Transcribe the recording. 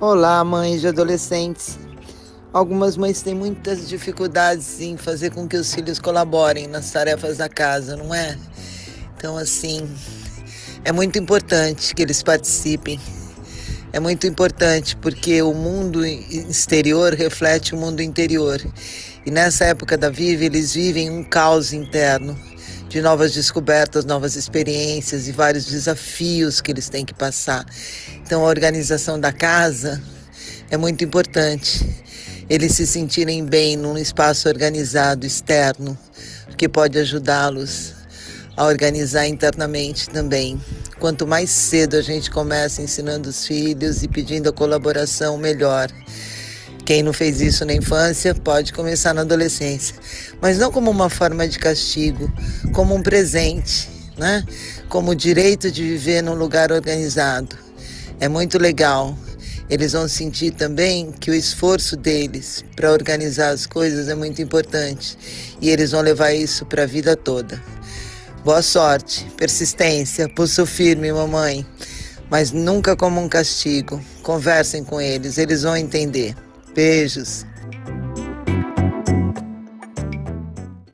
Olá, mães de adolescentes. Algumas mães têm muitas dificuldades em fazer com que os filhos colaborem nas tarefas da casa, não é? Então, assim, é muito importante que eles participem. É muito importante porque o mundo exterior reflete o mundo interior. E nessa época da vida, eles vivem um caos interno de novas descobertas, novas experiências e vários desafios que eles têm que passar. Então, a organização da casa é muito importante. Eles se sentirem bem num espaço organizado externo, que pode ajudá-los a organizar internamente também. Quanto mais cedo a gente começa ensinando os filhos e pedindo a colaboração, melhor. Quem não fez isso na infância pode começar na adolescência, mas não como uma forma de castigo, como um presente, né? Como o direito de viver num lugar organizado. É muito legal. Eles vão sentir também que o esforço deles para organizar as coisas é muito importante e eles vão levar isso para a vida toda. Boa sorte, persistência, pulso firme, mamãe, mas nunca como um castigo. Conversem com eles, eles vão entender. Beijos!